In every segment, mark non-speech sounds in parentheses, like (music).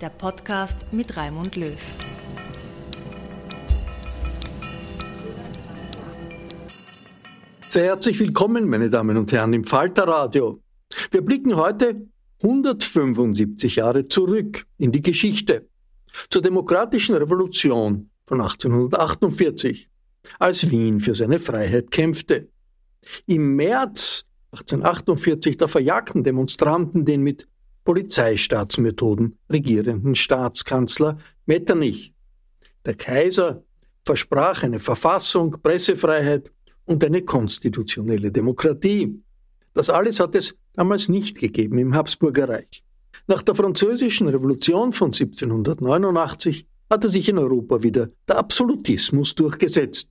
der Podcast mit Raimund Löw. Sehr herzlich willkommen, meine Damen und Herren, im Falterradio. Wir blicken heute 175 Jahre zurück in die Geschichte, zur demokratischen Revolution von 1848, als Wien für seine Freiheit kämpfte. Im März 1848 da verjagten Demonstranten den mit Polizeistaatsmethoden regierenden Staatskanzler Metternich. Der Kaiser versprach eine Verfassung, Pressefreiheit und eine konstitutionelle Demokratie. Das alles hat es damals nicht gegeben im Habsburgerreich. Nach der Französischen Revolution von 1789 hatte sich in Europa wieder der Absolutismus durchgesetzt.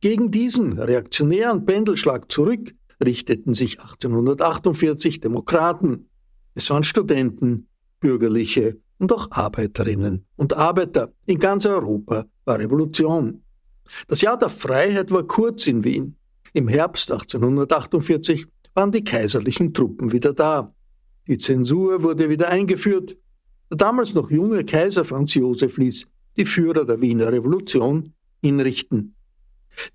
Gegen diesen reaktionären Pendelschlag zurück richteten sich 1848 Demokraten. Es waren Studenten, Bürgerliche und auch Arbeiterinnen und Arbeiter. In ganz Europa war Revolution. Das Jahr der Freiheit war kurz in Wien. Im Herbst 1848 waren die kaiserlichen Truppen wieder da. Die Zensur wurde wieder eingeführt. Der damals noch junge Kaiser Franz Josef ließ die Führer der Wiener Revolution hinrichten.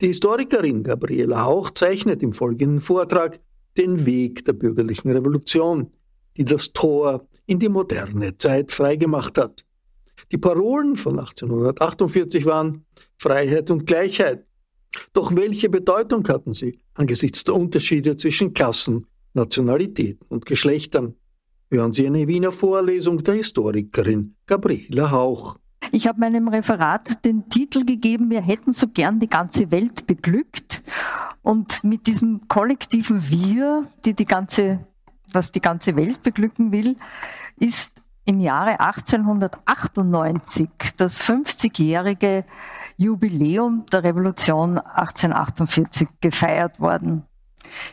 Die Historikerin Gabriela Hauch zeichnet im folgenden Vortrag den Weg der bürgerlichen Revolution, die das Tor in die moderne Zeit freigemacht hat. Die Parolen von 1848 waren Freiheit und Gleichheit. Doch welche Bedeutung hatten sie angesichts der Unterschiede zwischen Klassen, Nationalitäten und Geschlechtern? Hören Sie eine Wiener Vorlesung der Historikerin Gabriela Hauch. Ich habe meinem Referat den Titel gegeben, wir hätten so gern die ganze Welt beglückt. Und mit diesem kollektiven Wir, die die ganze, das die ganze Welt beglücken will, ist im Jahre 1898 das 50-jährige Jubiläum der Revolution 1848 gefeiert worden.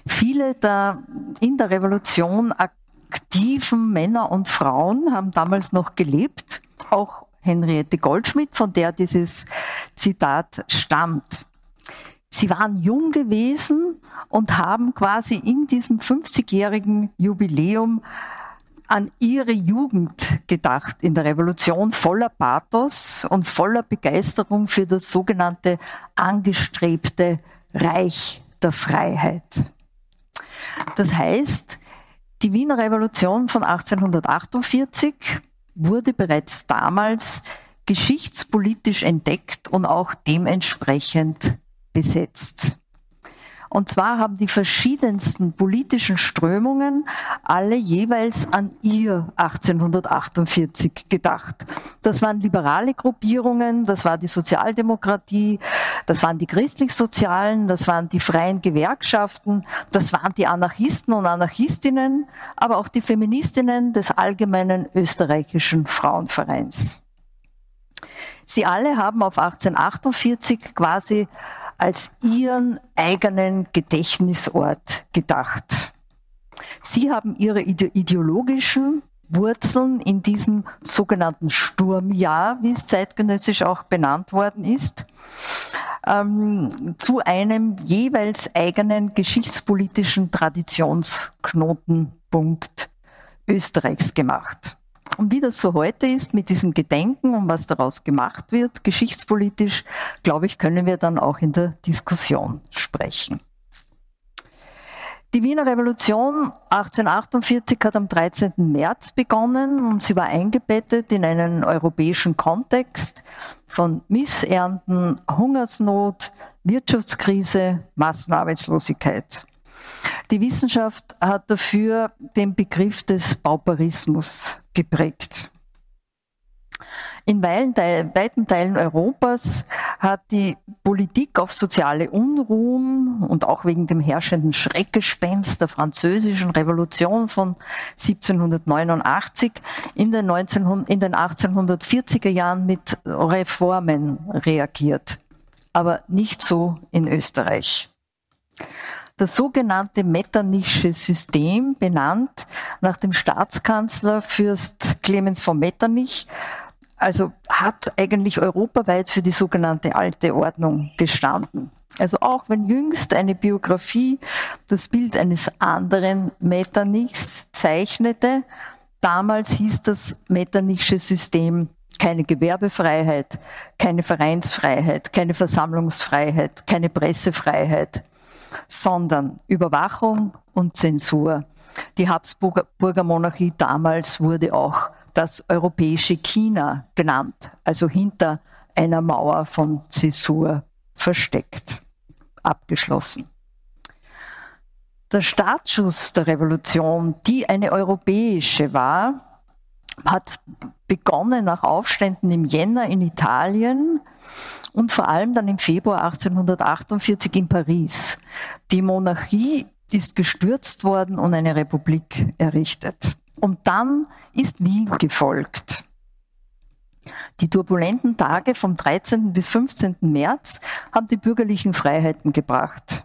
Viele der in der Revolution aktiven Männer und Frauen haben damals noch gelebt, auch Henriette Goldschmidt, von der dieses Zitat stammt. Sie waren jung gewesen und haben quasi in diesem 50-jährigen Jubiläum an ihre Jugend gedacht in der Revolution, voller Pathos und voller Begeisterung für das sogenannte angestrebte Reich der Freiheit. Das heißt, die Wiener Revolution von 1848 wurde bereits damals geschichtspolitisch entdeckt und auch dementsprechend besetzt. Und zwar haben die verschiedensten politischen Strömungen alle jeweils an ihr 1848 gedacht. Das waren liberale Gruppierungen, das war die Sozialdemokratie, das waren die christlich-sozialen, das waren die freien Gewerkschaften, das waren die Anarchisten und Anarchistinnen, aber auch die Feministinnen des Allgemeinen Österreichischen Frauenvereins. Sie alle haben auf 1848 quasi als ihren eigenen Gedächtnisort gedacht. Sie haben ihre ideologischen Wurzeln in diesem sogenannten Sturmjahr, wie es zeitgenössisch auch benannt worden ist, ähm, zu einem jeweils eigenen geschichtspolitischen Traditionsknotenpunkt Österreichs gemacht. Und wie das so heute ist mit diesem Gedenken und was daraus gemacht wird, geschichtspolitisch, glaube ich, können wir dann auch in der Diskussion sprechen. Die Wiener Revolution 1848 hat am 13. März begonnen und sie war eingebettet in einen europäischen Kontext von Missernten, Hungersnot, Wirtschaftskrise, Massenarbeitslosigkeit. Die Wissenschaft hat dafür den Begriff des Pauperismus geprägt. In weiten Teilen Europas hat die Politik auf soziale Unruhen und auch wegen dem herrschenden Schreckgespenst der französischen Revolution von 1789 in den, 19, in den 1840er Jahren mit Reformen reagiert. Aber nicht so in Österreich. Das sogenannte Metternichsche System, benannt nach dem Staatskanzler Fürst Clemens von Metternich, also hat eigentlich europaweit für die sogenannte alte Ordnung gestanden. Also auch wenn jüngst eine Biografie das Bild eines anderen Metternichs zeichnete, damals hieß das Metternichsche System keine Gewerbefreiheit, keine Vereinsfreiheit, keine Versammlungsfreiheit, keine Pressefreiheit, sondern Überwachung und Zensur. Die Habsburger Monarchie damals wurde auch das europäische China genannt, also hinter einer Mauer von Zäsur versteckt, abgeschlossen. Der Startschuss der Revolution, die eine europäische war, hat begonnen nach Aufständen im Jänner in Italien und vor allem dann im Februar 1848 in Paris. Die Monarchie ist gestürzt worden und eine Republik errichtet. Und dann ist Wien gefolgt. Die turbulenten Tage vom 13. bis 15. März haben die bürgerlichen Freiheiten gebracht.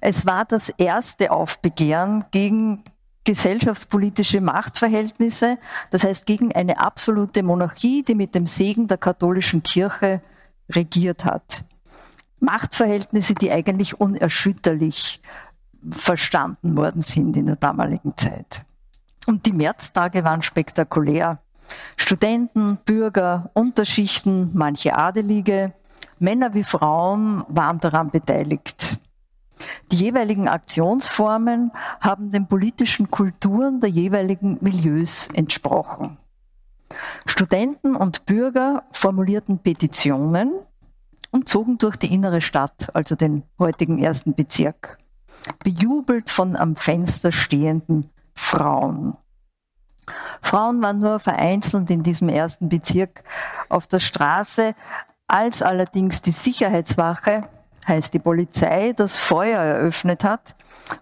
Es war das erste Aufbegehren gegen gesellschaftspolitische Machtverhältnisse, das heißt gegen eine absolute Monarchie, die mit dem Segen der katholischen Kirche regiert hat. Machtverhältnisse, die eigentlich unerschütterlich verstanden worden sind in der damaligen Zeit. Und die Märztage waren spektakulär. Studenten, Bürger, Unterschichten, manche Adelige, Männer wie Frauen waren daran beteiligt. Die jeweiligen Aktionsformen haben den politischen Kulturen der jeweiligen Milieus entsprochen. Studenten und Bürger formulierten Petitionen und zogen durch die innere Stadt, also den heutigen ersten Bezirk, bejubelt von am Fenster stehenden Frauen. Frauen waren nur vereinzelt in diesem ersten Bezirk auf der Straße, als allerdings die Sicherheitswache, heißt die Polizei, das Feuer eröffnet hat,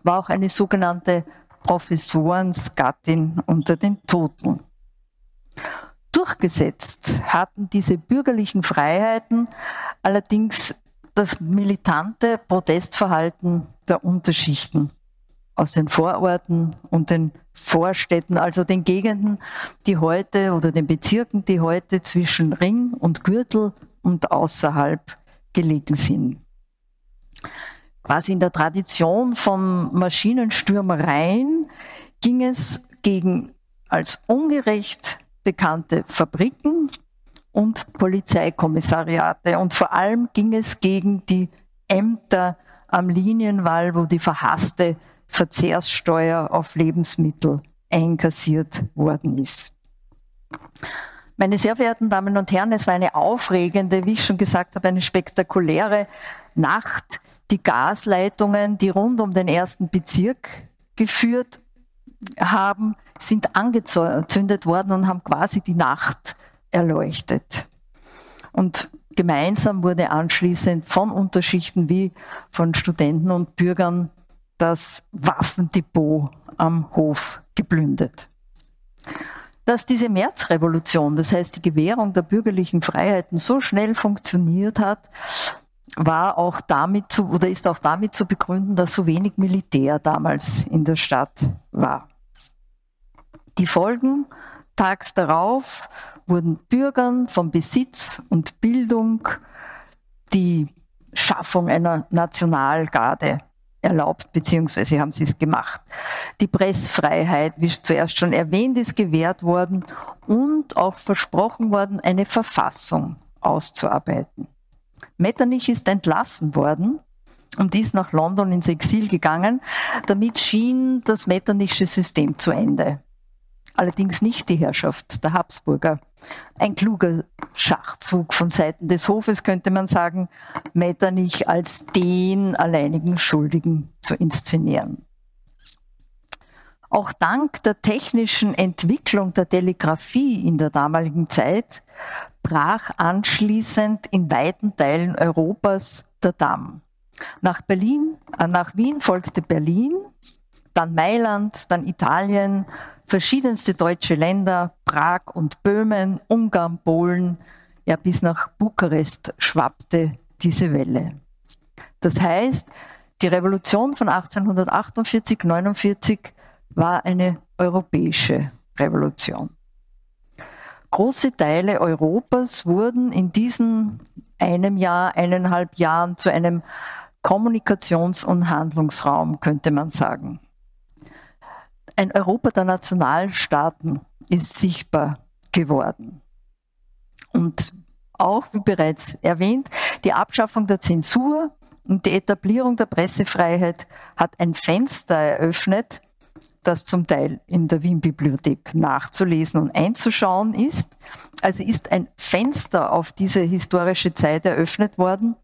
war auch eine sogenannte Professorensgattin unter den Toten. Durchgesetzt hatten diese bürgerlichen Freiheiten allerdings das militante Protestverhalten der Unterschichten aus den Vororten und den Vorstädten, also den Gegenden, die heute oder den Bezirken, die heute zwischen Ring und Gürtel und außerhalb gelegen sind. Quasi in der Tradition von Maschinenstürmereien ging es gegen als ungerecht bekannte Fabriken und Polizeikommissariate und vor allem ging es gegen die Ämter am Linienwall, wo die verhasste Verzehrssteuer auf Lebensmittel einkassiert worden ist. Meine sehr verehrten Damen und Herren, es war eine aufregende, wie ich schon gesagt habe, eine spektakuläre Nacht Die Gasleitungen, die rund um den ersten Bezirk geführt haben, sind angezündet worden und haben quasi die Nacht erleuchtet. Und gemeinsam wurde anschließend von Unterschichten wie von Studenten und Bürgern das Waffendepot am Hof geplündert. Dass diese Märzrevolution, das heißt die Gewährung der bürgerlichen Freiheiten, so schnell funktioniert hat, war auch damit zu, oder ist auch damit zu begründen, dass so wenig Militär damals in der Stadt war. Die Folgen tags darauf wurden Bürgern von Besitz und Bildung die Schaffung einer Nationalgarde erlaubt, beziehungsweise haben sie es gemacht. Die Pressfreiheit, wie zuerst schon erwähnt, ist gewährt worden und auch versprochen worden, eine Verfassung auszuarbeiten. Metternich ist entlassen worden und ist nach London ins Exil gegangen. Damit schien das Metternichsche System zu Ende. Allerdings nicht die Herrschaft der Habsburger. Ein kluger Schachzug von Seiten des Hofes könnte man sagen, Metternich als den alleinigen Schuldigen zu inszenieren. Auch dank der technischen Entwicklung der Telegrafie in der damaligen Zeit brach anschließend in weiten Teilen Europas der Damm. Nach Berlin, äh, nach Wien folgte Berlin, dann Mailand, dann Italien, verschiedenste deutsche Länder, Prag und Böhmen, Ungarn, Polen, ja bis nach Bukarest schwappte diese Welle. Das heißt, die Revolution von 1848, 49 war eine europäische Revolution. Große Teile Europas wurden in diesen einem Jahr, eineinhalb Jahren zu einem Kommunikations- und Handlungsraum, könnte man sagen. Ein Europa der Nationalstaaten ist sichtbar geworden. Und auch, wie bereits erwähnt, die Abschaffung der Zensur und die Etablierung der Pressefreiheit hat ein Fenster eröffnet, das zum Teil in der Wien-Bibliothek nachzulesen und einzuschauen ist. Also ist ein Fenster auf diese historische Zeit eröffnet worden,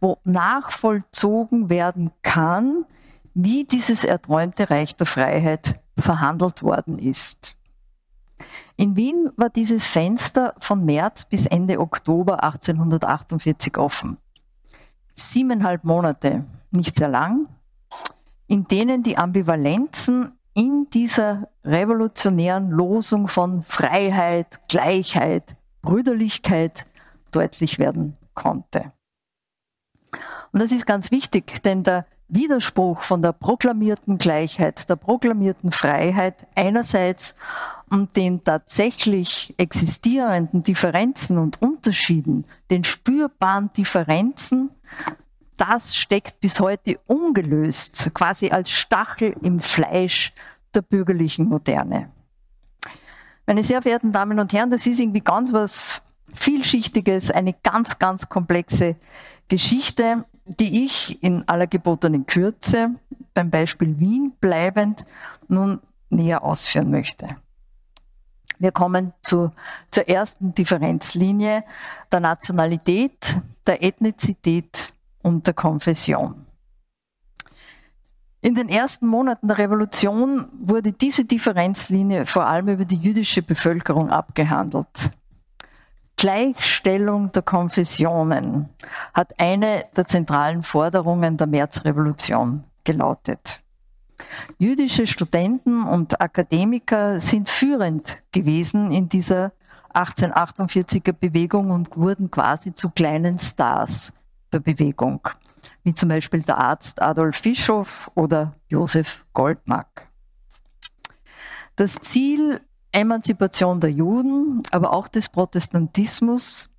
wo nachvollzogen werden kann, wie dieses erträumte Reich der Freiheit verhandelt worden ist. In Wien war dieses Fenster von März bis Ende Oktober 1848 offen. Siebeneinhalb Monate, nicht sehr lang, in denen die Ambivalenzen in dieser revolutionären Losung von Freiheit, Gleichheit, Brüderlichkeit deutlich werden konnte. Und das ist ganz wichtig, denn der Widerspruch von der proklamierten Gleichheit, der proklamierten Freiheit einerseits und den tatsächlich existierenden Differenzen und Unterschieden, den spürbaren Differenzen das steckt bis heute ungelöst, quasi als Stachel im Fleisch der bürgerlichen Moderne. Meine sehr verehrten Damen und Herren, das ist irgendwie ganz was Vielschichtiges, eine ganz, ganz komplexe Geschichte, die ich in aller gebotenen Kürze beim Beispiel Wien bleibend nun näher ausführen möchte. Wir kommen zu, zur ersten Differenzlinie der Nationalität, der Ethnizität und der Konfession. In den ersten Monaten der Revolution wurde diese Differenzlinie vor allem über die jüdische Bevölkerung abgehandelt. Gleichstellung der Konfessionen hat eine der zentralen Forderungen der Märzrevolution gelautet. Jüdische Studenten und Akademiker sind führend gewesen in dieser 1848er Bewegung und wurden quasi zu kleinen Stars der Bewegung, wie zum Beispiel der Arzt Adolf Bischof oder Josef Goldmark. Das Ziel Emanzipation der Juden, aber auch des Protestantismus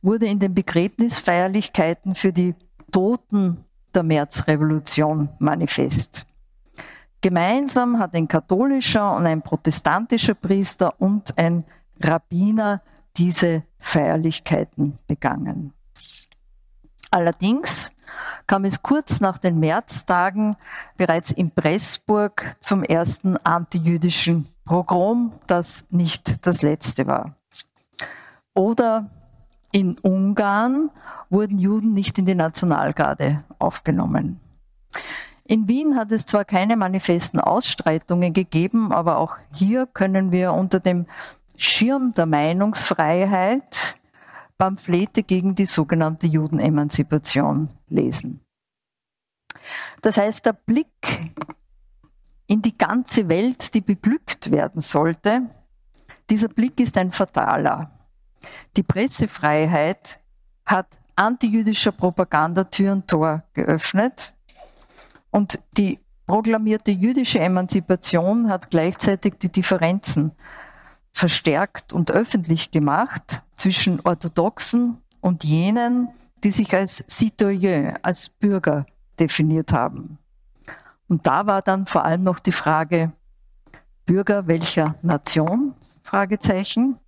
wurde in den Begräbnisfeierlichkeiten für die Toten der Märzrevolution manifest. Gemeinsam hat ein katholischer und ein protestantischer Priester und ein Rabbiner diese Feierlichkeiten begangen. Allerdings kam es kurz nach den Märztagen bereits in Pressburg zum ersten antijüdischen Pogrom, das nicht das letzte war. Oder in Ungarn wurden Juden nicht in die Nationalgarde aufgenommen. In Wien hat es zwar keine manifesten Ausstreitungen gegeben, aber auch hier können wir unter dem Schirm der Meinungsfreiheit Pamphlete gegen die sogenannte Judenemanzipation lesen. Das heißt, der Blick in die ganze Welt, die beglückt werden sollte, dieser Blick ist ein fataler. Die Pressefreiheit hat antijüdischer Propaganda Tür und Tor geöffnet und die proklamierte jüdische Emanzipation hat gleichzeitig die Differenzen verstärkt und öffentlich gemacht zwischen Orthodoxen und jenen, die sich als Citoyen, als Bürger definiert haben. Und da war dann vor allem noch die Frage, Bürger welcher Nation? Fragezeichen.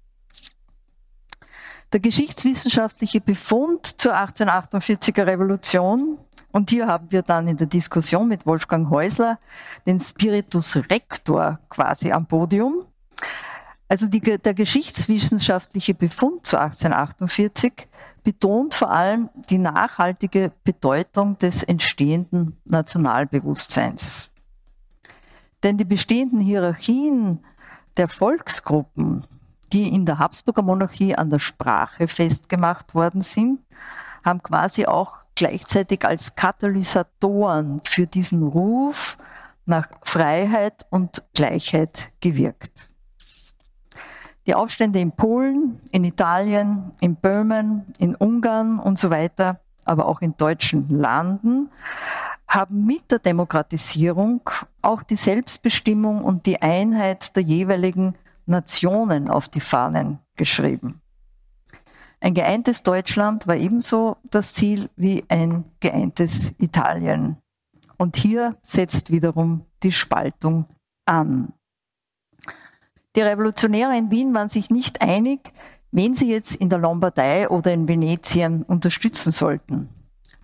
Der geschichtswissenschaftliche Befund zur 1848er Revolution, und hier haben wir dann in der Diskussion mit Wolfgang Häusler den Spiritus Rector quasi am Podium. Also die, der geschichtswissenschaftliche Befund zu 1848 betont vor allem die nachhaltige Bedeutung des entstehenden Nationalbewusstseins. Denn die bestehenden Hierarchien der Volksgruppen, die in der Habsburger Monarchie an der Sprache festgemacht worden sind, haben quasi auch gleichzeitig als Katalysatoren für diesen Ruf nach Freiheit und Gleichheit gewirkt. Die Aufstände in Polen, in Italien, in Böhmen, in Ungarn und so weiter, aber auch in deutschen Landen, haben mit der Demokratisierung auch die Selbstbestimmung und die Einheit der jeweiligen Nationen auf die Fahnen geschrieben. Ein geeintes Deutschland war ebenso das Ziel wie ein geeintes Italien. Und hier setzt wiederum die Spaltung an. Die Revolutionäre in Wien waren sich nicht einig, wen sie jetzt in der Lombardei oder in Venetien unterstützen sollten.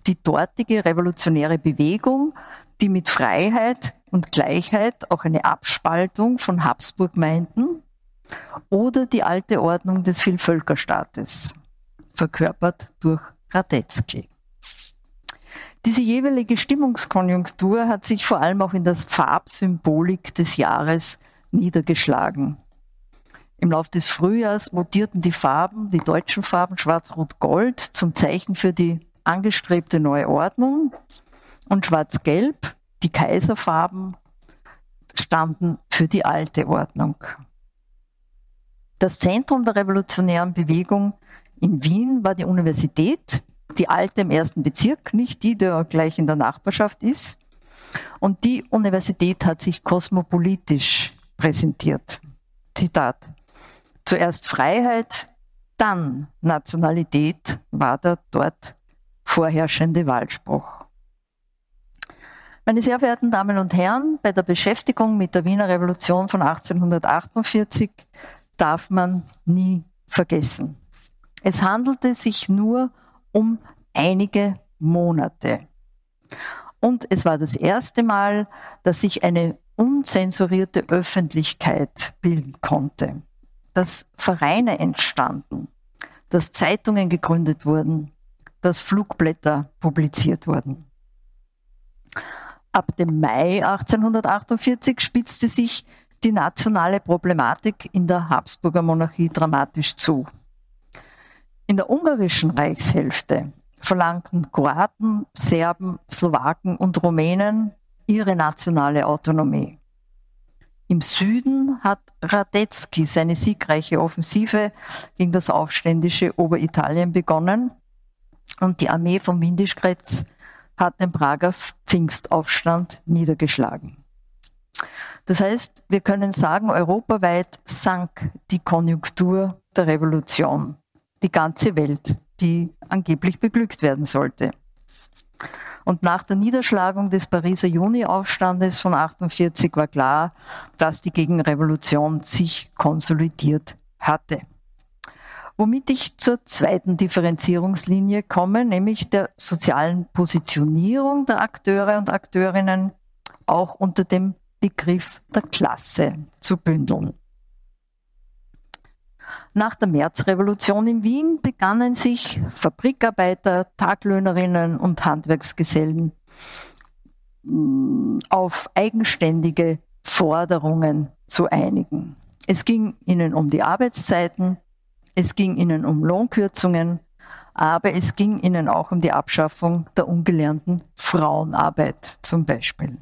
Die dortige revolutionäre Bewegung, die mit Freiheit und Gleichheit auch eine Abspaltung von Habsburg meinten, oder die alte Ordnung des Vielvölkerstaates, verkörpert durch Radetzky. Diese jeweilige Stimmungskonjunktur hat sich vor allem auch in der Farbsymbolik des Jahres niedergeschlagen. Im Laufe des Frühjahrs mutierten die Farben, die deutschen Farben Schwarz-Rot-Gold zum Zeichen für die angestrebte neue Ordnung und Schwarz-Gelb, die Kaiserfarben, standen für die alte Ordnung. Das Zentrum der revolutionären Bewegung in Wien war die Universität, die alte im ersten Bezirk, nicht die, der gleich in der Nachbarschaft ist. Und die Universität hat sich kosmopolitisch präsentiert. Zitat. Zuerst Freiheit, dann Nationalität war der dort vorherrschende Wahlspruch. Meine sehr verehrten Damen und Herren, bei der Beschäftigung mit der Wiener Revolution von 1848 darf man nie vergessen. Es handelte sich nur um einige Monate. Und es war das erste Mal, dass sich eine unzensurierte Öffentlichkeit bilden konnte, dass Vereine entstanden, dass Zeitungen gegründet wurden, dass Flugblätter publiziert wurden. Ab dem Mai 1848 spitzte sich die nationale Problematik in der Habsburger Monarchie dramatisch zu. In der ungarischen Reichshälfte verlangten Kroaten, Serben, Slowaken und Rumänen ihre nationale Autonomie. Im Süden hat Radetzky seine siegreiche Offensive gegen das aufständische Oberitalien begonnen und die Armee von Windischgrätz hat den Prager Pfingstaufstand niedergeschlagen. Das heißt, wir können sagen, europaweit sank die Konjunktur der Revolution. Die ganze Welt, die angeblich beglückt werden sollte. Und nach der Niederschlagung des Pariser Juni-Aufstandes von 48 war klar, dass die Gegenrevolution sich konsolidiert hatte. Womit ich zur zweiten Differenzierungslinie komme, nämlich der sozialen Positionierung der Akteure und Akteurinnen, auch unter dem Begriff der Klasse zu bündeln. Nach der Märzrevolution in Wien begannen sich Fabrikarbeiter, Taglöhnerinnen und Handwerksgesellen mm, auf eigenständige Forderungen zu einigen. Es ging ihnen um die Arbeitszeiten, es ging ihnen um Lohnkürzungen, aber es ging ihnen auch um die Abschaffung der ungelernten Frauenarbeit zum Beispiel.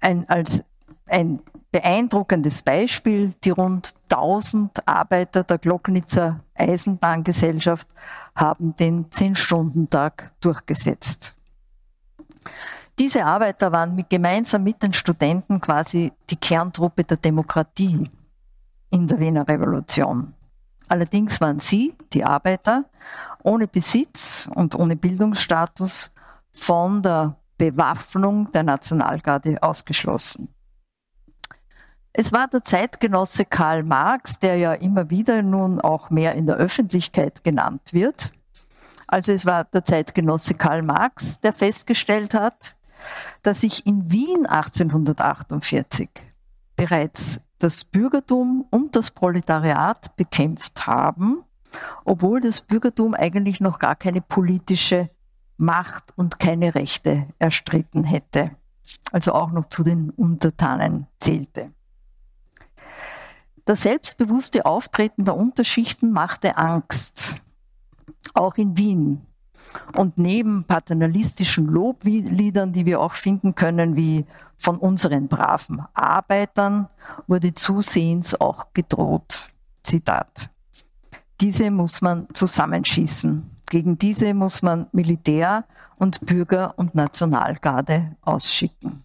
Ein, als ein beeindruckendes Beispiel, die rund 1000 Arbeiter der Glocknitzer Eisenbahngesellschaft haben den 10-Stunden-Tag durchgesetzt. Diese Arbeiter waren mit, gemeinsam mit den Studenten quasi die Kerntruppe der Demokratie in der Wiener Revolution. Allerdings waren sie, die Arbeiter, ohne Besitz und ohne Bildungsstatus von der Bewaffnung der Nationalgarde ausgeschlossen. Es war der Zeitgenosse Karl Marx, der ja immer wieder nun auch mehr in der Öffentlichkeit genannt wird. Also es war der Zeitgenosse Karl Marx, der festgestellt hat, dass sich in Wien 1848 bereits das Bürgertum und das Proletariat bekämpft haben, obwohl das Bürgertum eigentlich noch gar keine politische Macht und keine Rechte erstritten hätte, also auch noch zu den Untertanen zählte. Das selbstbewusste Auftreten der Unterschichten machte Angst, auch in Wien. Und neben paternalistischen Lobliedern, die wir auch finden können, wie von unseren braven Arbeitern, wurde zusehends auch gedroht. Zitat. Diese muss man zusammenschießen. Gegen diese muss man Militär und Bürger- und Nationalgarde ausschicken.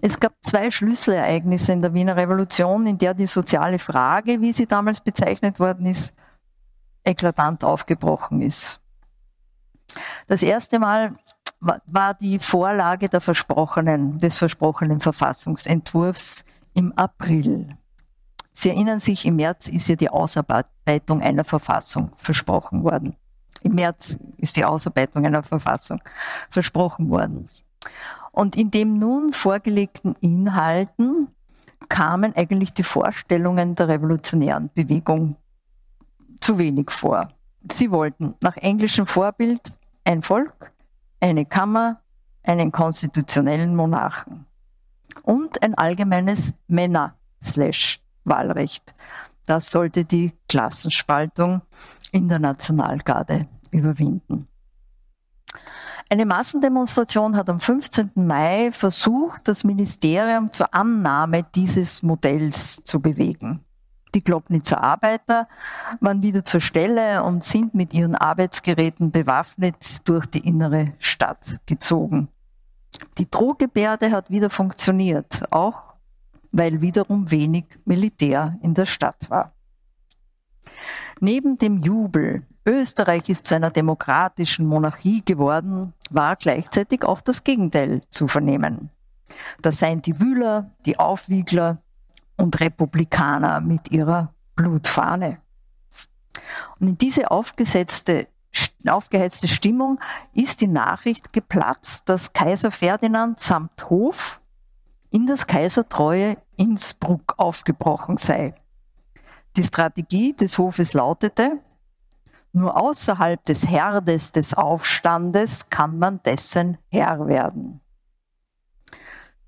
Es gab zwei Schlüsselereignisse in der Wiener Revolution, in der die soziale Frage, wie sie damals bezeichnet worden ist, eklatant aufgebrochen ist. Das erste Mal war die Vorlage der versprochenen, des versprochenen Verfassungsentwurfs im April. Sie erinnern sich, im März ist ja die Ausarbeitung einer Verfassung versprochen worden. Im März ist die Ausarbeitung einer Verfassung versprochen worden. Und in dem nun vorgelegten Inhalten kamen eigentlich die Vorstellungen der revolutionären Bewegung zu wenig vor. Sie wollten nach englischem Vorbild ein Volk, eine Kammer, einen konstitutionellen Monarchen und ein allgemeines Männer-Wahlrecht. Das sollte die Klassenspaltung in der Nationalgarde überwinden. Eine Massendemonstration hat am 15. Mai versucht, das Ministerium zur Annahme dieses Modells zu bewegen. Die Globnitzer Arbeiter waren wieder zur Stelle und sind mit ihren Arbeitsgeräten bewaffnet durch die innere Stadt gezogen. Die Drohgebärde hat wieder funktioniert, auch weil wiederum wenig Militär in der Stadt war. Neben dem Jubel, Österreich ist zu einer demokratischen Monarchie geworden, war gleichzeitig auch das Gegenteil zu vernehmen. Das seien die Wühler, die Aufwiegler und Republikaner mit ihrer Blutfahne. Und in diese aufgesetzte, aufgeheizte Stimmung ist die Nachricht geplatzt, dass Kaiser Ferdinand samt Hof in das kaisertreue Innsbruck aufgebrochen sei. Die Strategie des Hofes lautete, nur außerhalb des Herdes des Aufstandes kann man dessen Herr werden.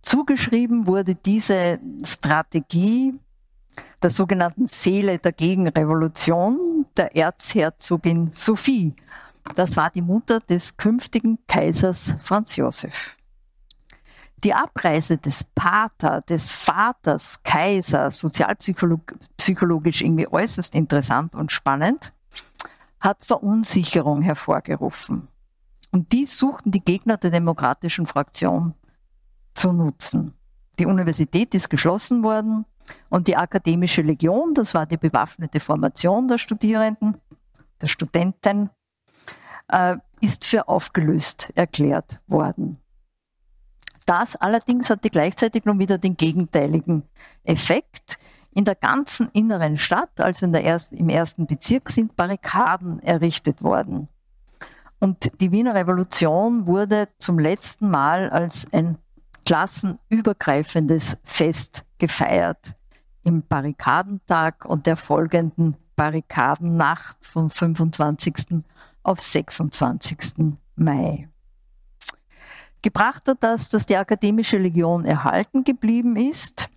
Zugeschrieben wurde diese Strategie der sogenannten Seele der Gegenrevolution der Erzherzogin Sophie. Das war die Mutter des künftigen Kaisers Franz Josef. Die Abreise des Pater, des Vaters Kaiser, sozialpsychologisch irgendwie äußerst interessant und spannend, hat Verunsicherung hervorgerufen. Und dies suchten die Gegner der demokratischen Fraktion zu nutzen. Die Universität ist geschlossen worden und die Akademische Legion, das war die bewaffnete Formation der Studierenden, der Studenten, äh, ist für aufgelöst erklärt worden. Das allerdings hatte gleichzeitig nun wieder den gegenteiligen Effekt. In der ganzen inneren Stadt, also in der ersten, im ersten Bezirk, sind Barrikaden errichtet worden. Und die Wiener Revolution wurde zum letzten Mal als ein klassenübergreifendes Fest gefeiert. Im Barrikadentag und der folgenden Barrikadennacht vom 25. auf 26. Mai. Gebracht hat das, dass die akademische Legion erhalten geblieben ist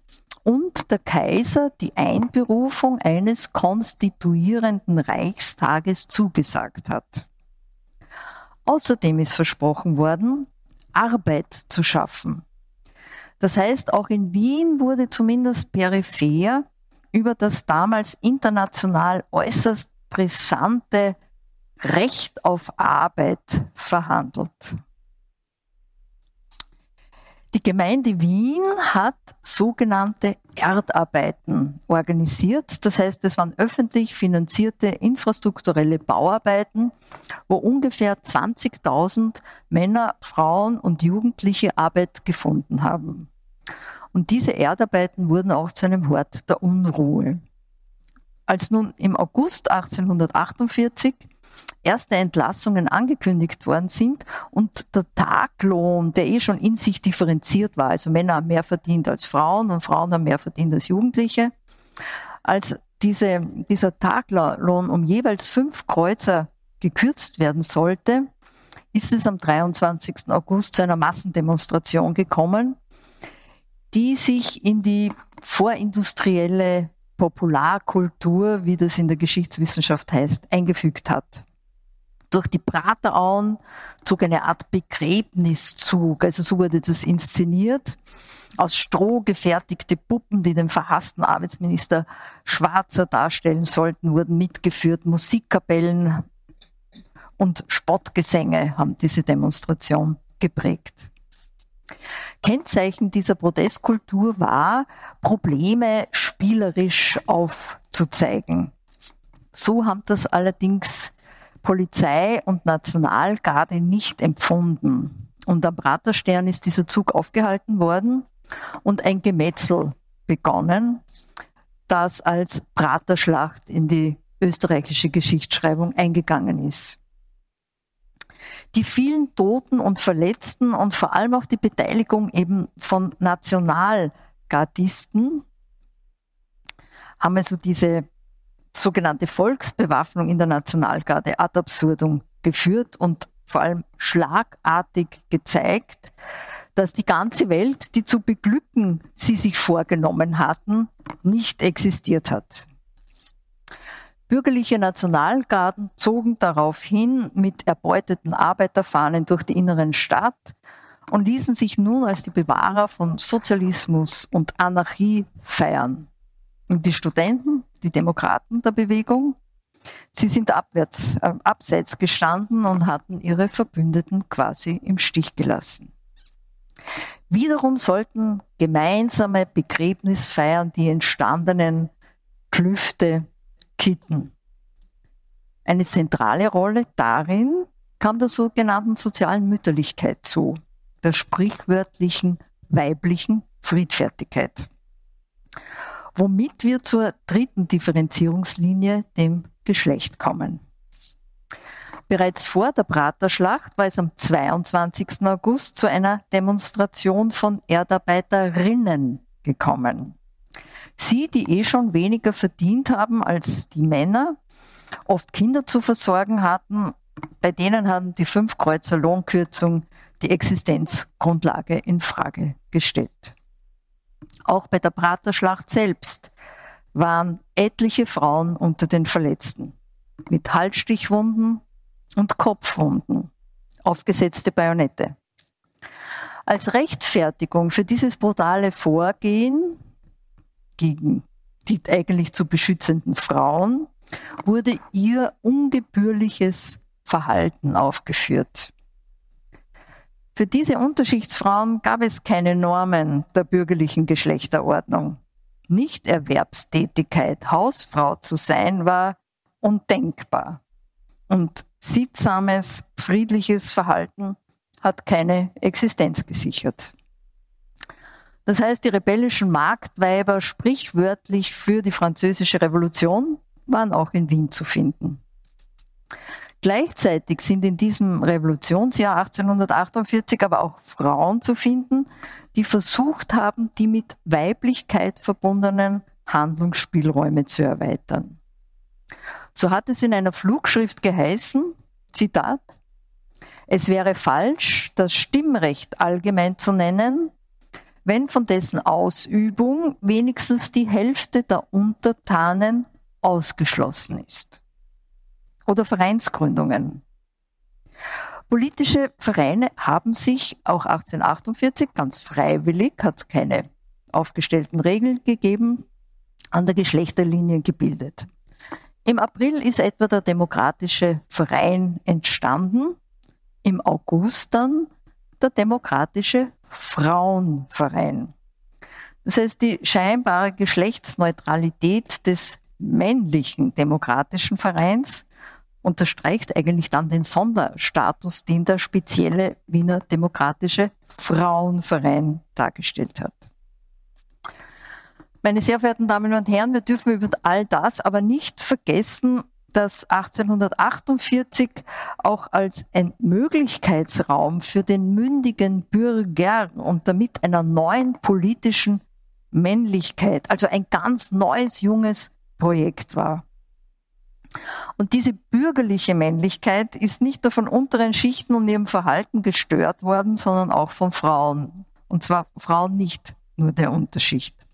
und der Kaiser die Einberufung eines konstituierenden Reichstages zugesagt hat. Außerdem ist versprochen worden, Arbeit zu schaffen. Das heißt, auch in Wien wurde zumindest peripher über das damals international äußerst brisante Recht auf Arbeit verhandelt. Die Gemeinde Wien hat sogenannte Erdarbeiten organisiert. Das heißt, es waren öffentlich finanzierte infrastrukturelle Bauarbeiten, wo ungefähr 20.000 Männer, Frauen und Jugendliche Arbeit gefunden haben. Und diese Erdarbeiten wurden auch zu einem Hort der Unruhe. Als nun im August 1848 erste Entlassungen angekündigt worden sind und der Taglohn, der eh schon in sich differenziert war, also Männer haben mehr verdient als Frauen und Frauen haben mehr verdient als Jugendliche, als diese, dieser Taglohn um jeweils fünf Kreuzer gekürzt werden sollte, ist es am 23. August zu einer Massendemonstration gekommen, die sich in die vorindustrielle Popularkultur, wie das in der Geschichtswissenschaft heißt, eingefügt hat. Durch die Praterauen zog eine Art Begräbniszug, also so wurde das inszeniert. Aus Stroh gefertigte Puppen, die den verhassten Arbeitsminister Schwarzer darstellen sollten, wurden mitgeführt. Musikkapellen und Spottgesänge haben diese Demonstration geprägt. Kennzeichen dieser Protestkultur war, Probleme spielerisch aufzuzeigen. So haben das allerdings Polizei und Nationalgarde nicht empfunden. Und am Praterstern ist dieser Zug aufgehalten worden und ein Gemetzel begonnen, das als Praterschlacht in die österreichische Geschichtsschreibung eingegangen ist die vielen Toten und Verletzten und vor allem auch die Beteiligung eben von Nationalgardisten haben also diese sogenannte Volksbewaffnung in der Nationalgarde ad absurdum geführt und vor allem schlagartig gezeigt, dass die ganze Welt, die zu beglücken sie sich vorgenommen hatten, nicht existiert hat. Bürgerliche Nationalgarden zogen daraufhin mit erbeuteten Arbeiterfahnen durch die inneren Stadt und ließen sich nun als die Bewahrer von Sozialismus und Anarchie feiern. Und die Studenten, die Demokraten der Bewegung, sie sind abwärts, äh, abseits gestanden und hatten ihre Verbündeten quasi im Stich gelassen. Wiederum sollten gemeinsame Begräbnisfeiern die entstandenen Klüfte kitten. Eine zentrale Rolle darin kam der sogenannten sozialen Mütterlichkeit zu, der sprichwörtlichen weiblichen Friedfertigkeit. Womit wir zur dritten Differenzierungslinie, dem Geschlecht kommen. Bereits vor der Praterschlacht war es am 22. August zu einer Demonstration von Erdarbeiterinnen gekommen. Sie, die eh schon weniger verdient haben als die Männer, oft Kinder zu versorgen hatten, bei denen haben die fünf Kreuzer Lohnkürzung die Existenzgrundlage in Frage gestellt. Auch bei der Praterschlacht selbst waren etliche Frauen unter den Verletzten mit Halsstichwunden und Kopfwunden, aufgesetzte Bajonette. Als Rechtfertigung für dieses brutale Vorgehen gegen die eigentlich zu beschützenden Frauen wurde ihr ungebührliches Verhalten aufgeführt. Für diese Unterschichtsfrauen gab es keine Normen der bürgerlichen Geschlechterordnung. Nichterwerbstätigkeit, Hausfrau zu sein, war undenkbar. Und sittsames, friedliches Verhalten hat keine Existenz gesichert. Das heißt, die rebellischen Marktweiber, sprichwörtlich für die französische Revolution, waren auch in Wien zu finden. Gleichzeitig sind in diesem Revolutionsjahr 1848 aber auch Frauen zu finden, die versucht haben, die mit Weiblichkeit verbundenen Handlungsspielräume zu erweitern. So hat es in einer Flugschrift geheißen, Zitat, es wäre falsch, das Stimmrecht allgemein zu nennen, wenn von dessen Ausübung wenigstens die Hälfte der Untertanen ausgeschlossen ist oder Vereinsgründungen. Politische Vereine haben sich auch 1848 ganz freiwillig, hat keine aufgestellten Regeln gegeben, an der Geschlechterlinie gebildet. Im April ist etwa der Demokratische Verein entstanden, im August dann der Demokratische Frauenverein. Das heißt, die scheinbare Geschlechtsneutralität des männlichen demokratischen Vereins unterstreicht eigentlich dann den Sonderstatus, den der spezielle Wiener Demokratische Frauenverein dargestellt hat. Meine sehr verehrten Damen und Herren, wir dürfen über all das aber nicht vergessen, dass 1848 auch als ein Möglichkeitsraum für den mündigen Bürger und damit einer neuen politischen Männlichkeit, also ein ganz neues, junges Projekt war. Und diese bürgerliche Männlichkeit ist nicht nur von unteren Schichten und ihrem Verhalten gestört worden, sondern auch von Frauen. Und zwar Frauen nicht nur der Unterschicht.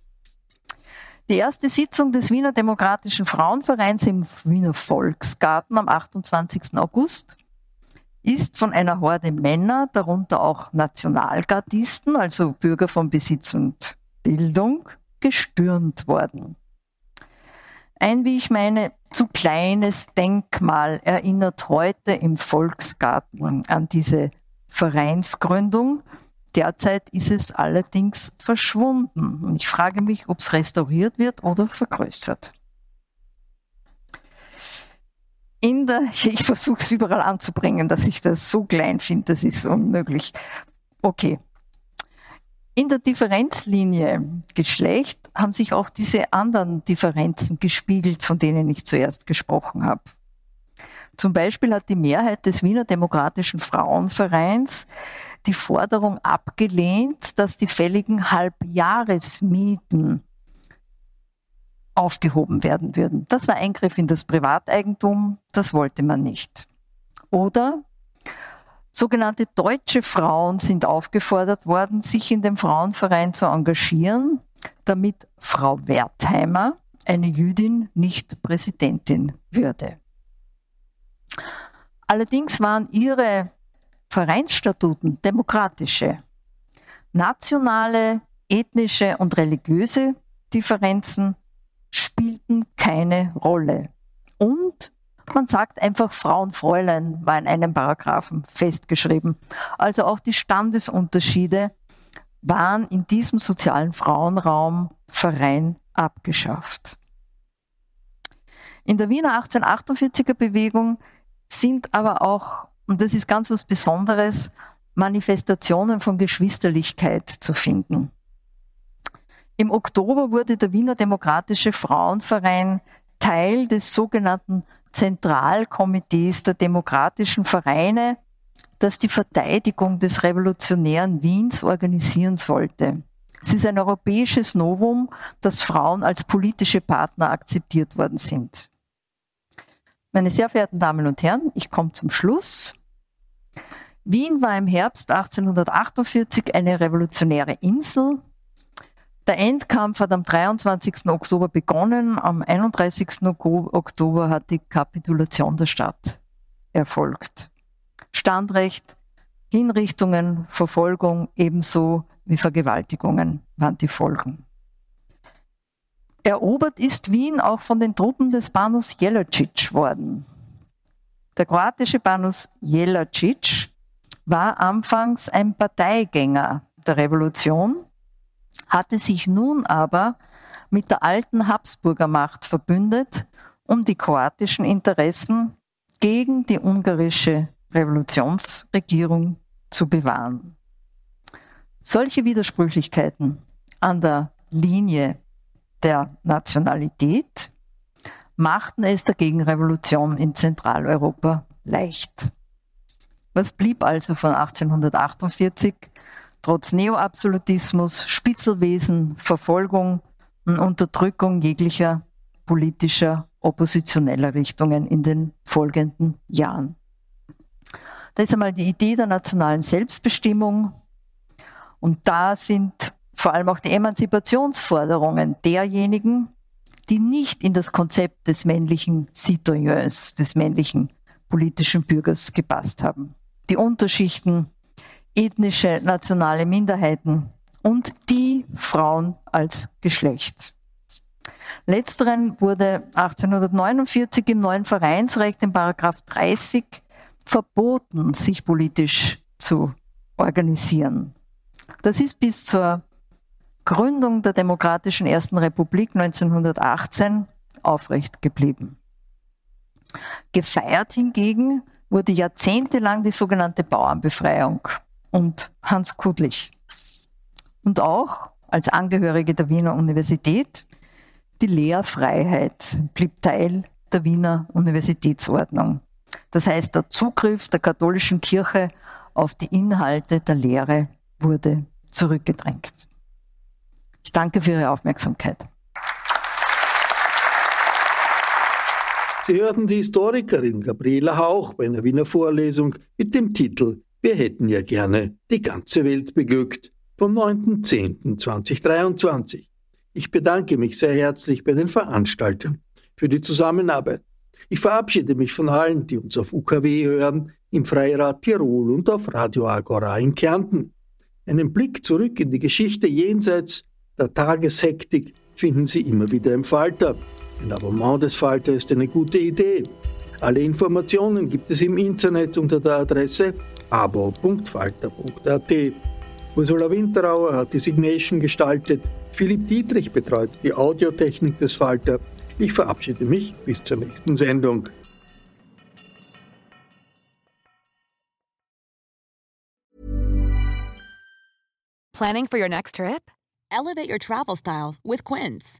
Die erste Sitzung des Wiener Demokratischen Frauenvereins im Wiener Volksgarten am 28. August ist von einer Horde Männer, darunter auch Nationalgardisten, also Bürger von Besitz und Bildung, gestürmt worden. Ein, wie ich meine, zu kleines Denkmal erinnert heute im Volksgarten an diese Vereinsgründung. Derzeit ist es allerdings verschwunden. Und ich frage mich, ob es restauriert wird oder vergrößert. In der, (laughs) ich versuche es überall anzubringen, dass ich das so klein finde, das ist unmöglich. Okay, in der Differenzlinie Geschlecht haben sich auch diese anderen Differenzen gespiegelt, von denen ich zuerst gesprochen habe. Zum Beispiel hat die Mehrheit des Wiener Demokratischen Frauenvereins die Forderung abgelehnt, dass die fälligen Halbjahresmieten aufgehoben werden würden. Das war Eingriff in das Privateigentum, das wollte man nicht. Oder Sogenannte deutsche Frauen sind aufgefordert worden, sich in dem Frauenverein zu engagieren, damit Frau Wertheimer, eine Jüdin, nicht Präsidentin würde. Allerdings waren ihre Vereinsstatuten demokratische. Nationale, ethnische und religiöse Differenzen spielten keine Rolle. Und man sagt einfach Frauenfräulein war in einem Paragraphen festgeschrieben. Also auch die Standesunterschiede waren in diesem sozialen Frauenraum Verein abgeschafft. In der Wiener 1848er Bewegung sind aber auch, und das ist ganz was Besonderes, Manifestationen von Geschwisterlichkeit zu finden. Im Oktober wurde der Wiener Demokratische Frauenverein Teil des sogenannten Zentralkomitees der demokratischen Vereine, das die Verteidigung des revolutionären Wiens organisieren sollte. Es ist ein europäisches Novum, dass Frauen als politische Partner akzeptiert worden sind. Meine sehr verehrten Damen und Herren, ich komme zum Schluss. Wien war im Herbst 1848 eine revolutionäre Insel, der Endkampf hat am 23. Oktober begonnen. Am 31. Oktober hat die Kapitulation der Stadt erfolgt. Standrecht, Hinrichtungen, Verfolgung ebenso wie Vergewaltigungen waren die Folgen. Erobert ist Wien auch von den Truppen des Banus Jelacic worden. Der kroatische Banus Jelacic war anfangs ein Parteigänger der Revolution, hatte sich nun aber mit der alten Habsburger Macht verbündet, um die kroatischen Interessen gegen die ungarische Revolutionsregierung zu bewahren. Solche Widersprüchlichkeiten an der Linie der Nationalität machten es der Gegenrevolution in Zentraleuropa leicht. Was blieb also von 1848 trotz Neoabsolutismus, Spitzelwesen, Verfolgung und Unterdrückung jeglicher politischer oppositioneller Richtungen in den folgenden Jahren? Da ist einmal die Idee der nationalen Selbstbestimmung und da sind vor allem auch die Emanzipationsforderungen derjenigen, die nicht in das Konzept des männlichen Citoyens, des männlichen politischen Bürgers gepasst haben. Die Unterschichten, ethnische, nationale Minderheiten und die Frauen als Geschlecht. Letzteren wurde 1849 im neuen Vereinsrecht in Paragraph 30 verboten, sich politisch zu organisieren. Das ist bis zur Gründung der Demokratischen Ersten Republik 1918 aufrecht geblieben. Gefeiert hingegen wurde jahrzehntelang die sogenannte Bauernbefreiung und Hans Kudlich. Und auch als Angehörige der Wiener Universität die Lehrfreiheit blieb Teil der Wiener Universitätsordnung. Das heißt, der Zugriff der katholischen Kirche auf die Inhalte der Lehre wurde zurückgedrängt. Ich danke für Ihre Aufmerksamkeit. Sie hörten die Historikerin Gabriela Hauch bei einer Wiener Vorlesung mit dem Titel Wir hätten ja gerne die ganze Welt beglückt vom 9.10.2023. Ich bedanke mich sehr herzlich bei den Veranstaltern für die Zusammenarbeit. Ich verabschiede mich von allen, die uns auf UKW hören, im Freirad Tirol und auf Radio Agora in Kärnten. Einen Blick zurück in die Geschichte jenseits der Tageshektik finden Sie immer wieder im Falter. Ein Abonnement des Falter ist eine gute Idee. Alle Informationen gibt es im Internet unter der Adresse abo.falter.at. Ursula Winterauer hat die Signation gestaltet, Philipp Dietrich betreut die Audiotechnik des Falter. Ich verabschiede mich bis zur nächsten Sendung. Planning for your next trip? Elevate your travel style with Quince.